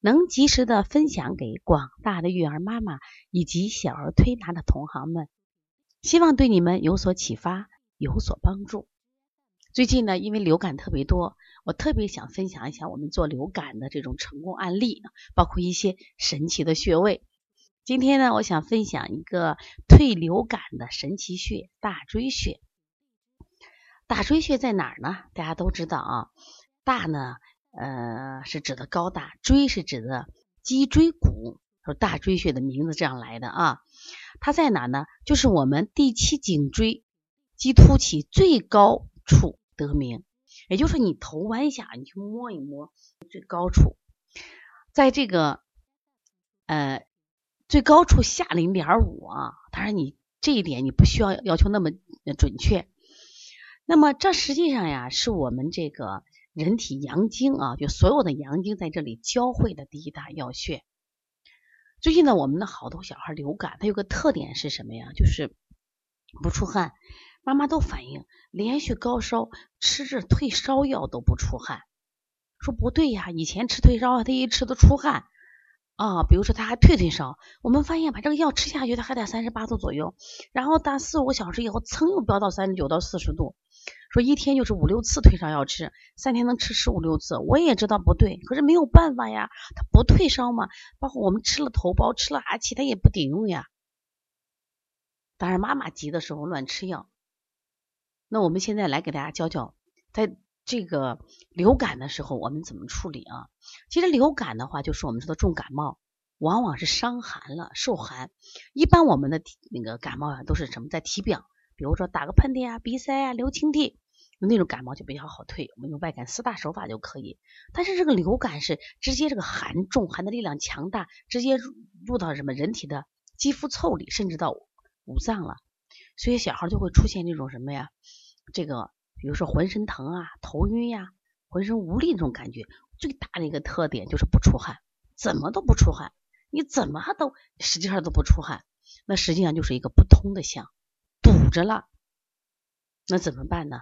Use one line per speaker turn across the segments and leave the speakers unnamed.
能及时的分享给广大的育儿妈妈以及小儿推拿的同行们，希望对你们有所启发，有所帮助。最近呢，因为流感特别多，我特别想分享一下我们做流感的这种成功案例，包括一些神奇的穴位。今天呢，我想分享一个退流感的神奇穴——大椎穴。大椎穴在哪儿呢？大家都知道啊，大呢，呃，是指的高大，椎是指的脊椎骨，说大椎穴的名字这样来的啊。它在哪呢？就是我们第七颈椎棘突起最高处得名，也就是你头弯下，你去摸一摸最高处，在这个呃最高处下零点五啊。当然你这一点你不需要要求那么准确。那么这实际上呀，是我们这个人体阳经啊，就所有的阳经在这里交汇的第一大要穴。最近呢，我们的好多小孩流感，它有个特点是什么呀？就是不出汗。妈妈都反映连续高烧，吃着退烧药都不出汗。说不对呀，以前吃退烧药，他一吃都出汗啊。比如说他还退退烧，我们发现把这个药吃下去，他还得三十八度左右，然后打四五个小时以后，噌又飙到三十九到四十度。说一天就是五六次退烧药吃，三天能吃十五六次，我也知道不对，可是没有办法呀，他不退烧嘛。包括我们吃了头孢，吃了阿奇，他也不顶用呀。当然妈妈急的时候乱吃药。那我们现在来给大家教教，在这个流感的时候我们怎么处理啊？其实流感的话，就是我们说的重感冒，往往是伤寒了，受寒。一般我们的那个感冒啊，都是什么在体表。比如说打个喷嚏啊、鼻塞啊、流清涕，那种感冒就比较好退，我们用外感四大手法就可以。但是这个流感是直接这个寒重，寒的力量强大，直接入入到什么人体的肌肤腠理，甚至到五脏了，所以小孩就会出现这种什么呀？这个比如说浑身疼啊、头晕呀、浑身无力这种感觉。最大的一个特点就是不出汗，怎么都不出汗，你怎么都实际上都不出汗，那实际上就是一个不通的象。堵着了，那怎么办呢？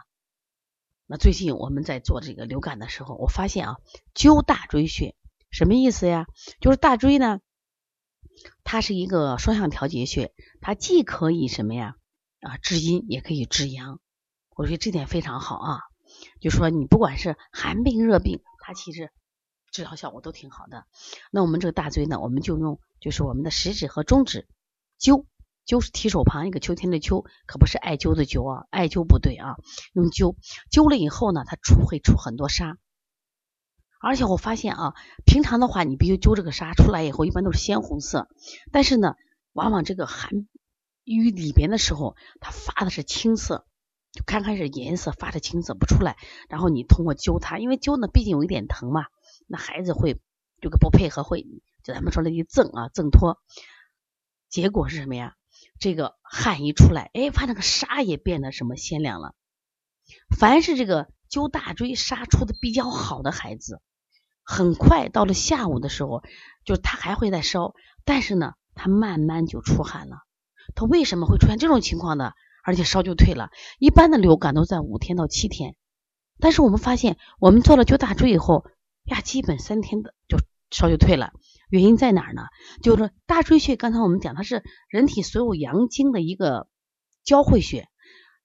那最近我们在做这个流感的时候，我发现啊，灸大椎穴什么意思呀？就是大椎呢，它是一个双向调节穴，它既可以什么呀啊治阴，也可以治阳。我觉得这点非常好啊。就说你不管是寒病热病，它其实治疗效果都挺好的。那我们这个大椎呢，我们就用就是我们的食指和中指灸。灸是提手旁一个秋天的秋，可不是艾灸的灸啊，艾灸不对啊，用灸灸了以后呢，它出会出很多沙，而且我发现啊，平常的话你必须灸这个沙出来以后，一般都是鲜红色，但是呢，往往这个寒瘀里边的时候，它发的是青色，刚开始颜色发的青色不出来，然后你通过灸它，因为灸呢毕竟有一点疼嘛，那孩子会这个不配合会，就咱们说的一挣啊挣脱，结果是什么呀？这个汗一出来，哎，发那个沙也变得什么鲜亮了。凡是这个灸大椎沙出的比较好的孩子，很快到了下午的时候，就是他还会再烧，但是呢，他慢慢就出汗了。他为什么会出现这种情况呢？而且烧就退了。一般的流感都在五天到七天，但是我们发现，我们做了灸大椎以后，呀，基本三天的就烧就退了。原因在哪儿呢？就是大椎穴，刚才我们讲，它是人体所有阳经的一个交汇穴，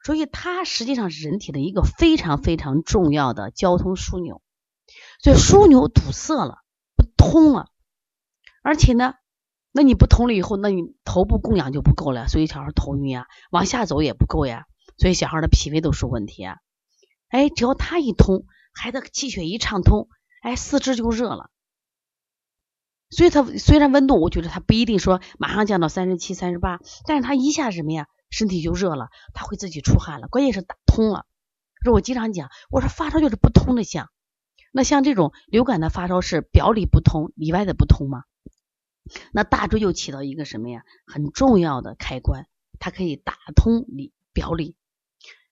所以它实际上是人体的一个非常非常重要的交通枢纽。所以枢纽堵塞了，不通了，而且呢，那你不通了以后，那你头部供氧就不够了，所以小孩头晕呀，往下走也不够呀，所以小孩的脾胃都出问题啊。哎，只要他一通，孩子气血一畅通，哎，四肢就热了。所以他虽然温度，我觉得他不一定说马上降到三十七、三十八，但是他一下什么呀，身体就热了，他会自己出汗了。关键是打通了。说我经常讲，我说发烧就是不通的象。那像这种流感的发烧是表里不通，里外的不通吗？那大椎就起到一个什么呀？很重要的开关，它可以打通里表里，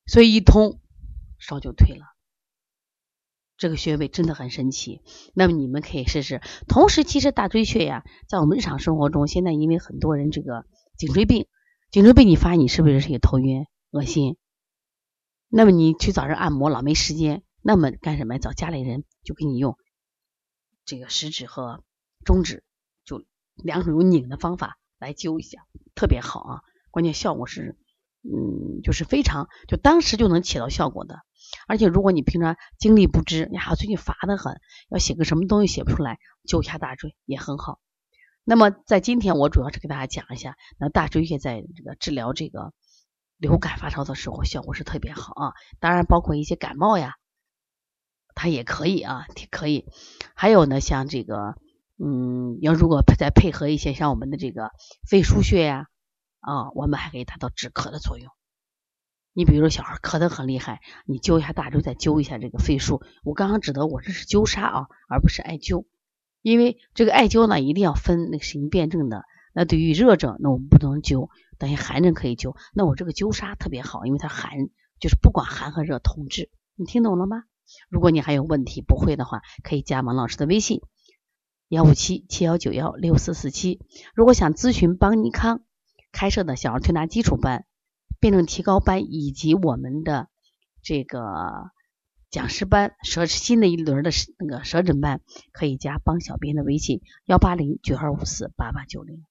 所以一通烧就退了。这个穴位真的很神奇，那么你们可以试试。同时，其实大椎穴呀，在我们日常生活中，现在因为很多人这个颈椎病，颈椎病你发现你是不是也头晕、恶心？那么你去找人按摩老没时间，那么干什么？找家里人就给你用这个食指和中指，两种用拧的方法来灸一下，特别好啊！关键效果是，嗯，就是非常，就当时就能起到效果的。而且，如果你平常精力不支，呀，最近乏得很，要写个什么东西写不出来，灸一下大椎也很好。那么，在今天我主要是给大家讲一下，那大椎穴在这个治疗这个流感发烧的时候效果是特别好啊。当然，包括一些感冒呀，它也可以啊，可以。还有呢，像这个，嗯，要如果再配合一些像我们的这个肺腧穴呀，啊，我们还可以达到止咳的作用。你比如说小孩咳得很厉害，你灸一下大椎，再灸一下这个肺腧。我刚刚指的我这是灸痧啊，而不是艾灸。因为这个艾灸呢，一定要分那个型辩证的。那对于热症，那我们不能灸；等于寒症可以灸。那我这个灸痧特别好，因为它寒，就是不管寒和热同治。你听懂了吗？如果你还有问题不会的话，可以加王老师的微信：幺五七七幺九幺六四四七。如果想咨询邦尼康开设的小儿推拿基础班。辩证提高班以及我们的这个讲师班，舌新的一轮的那个舌诊班，可以加帮小编的微信：幺八零九二五四八八九零。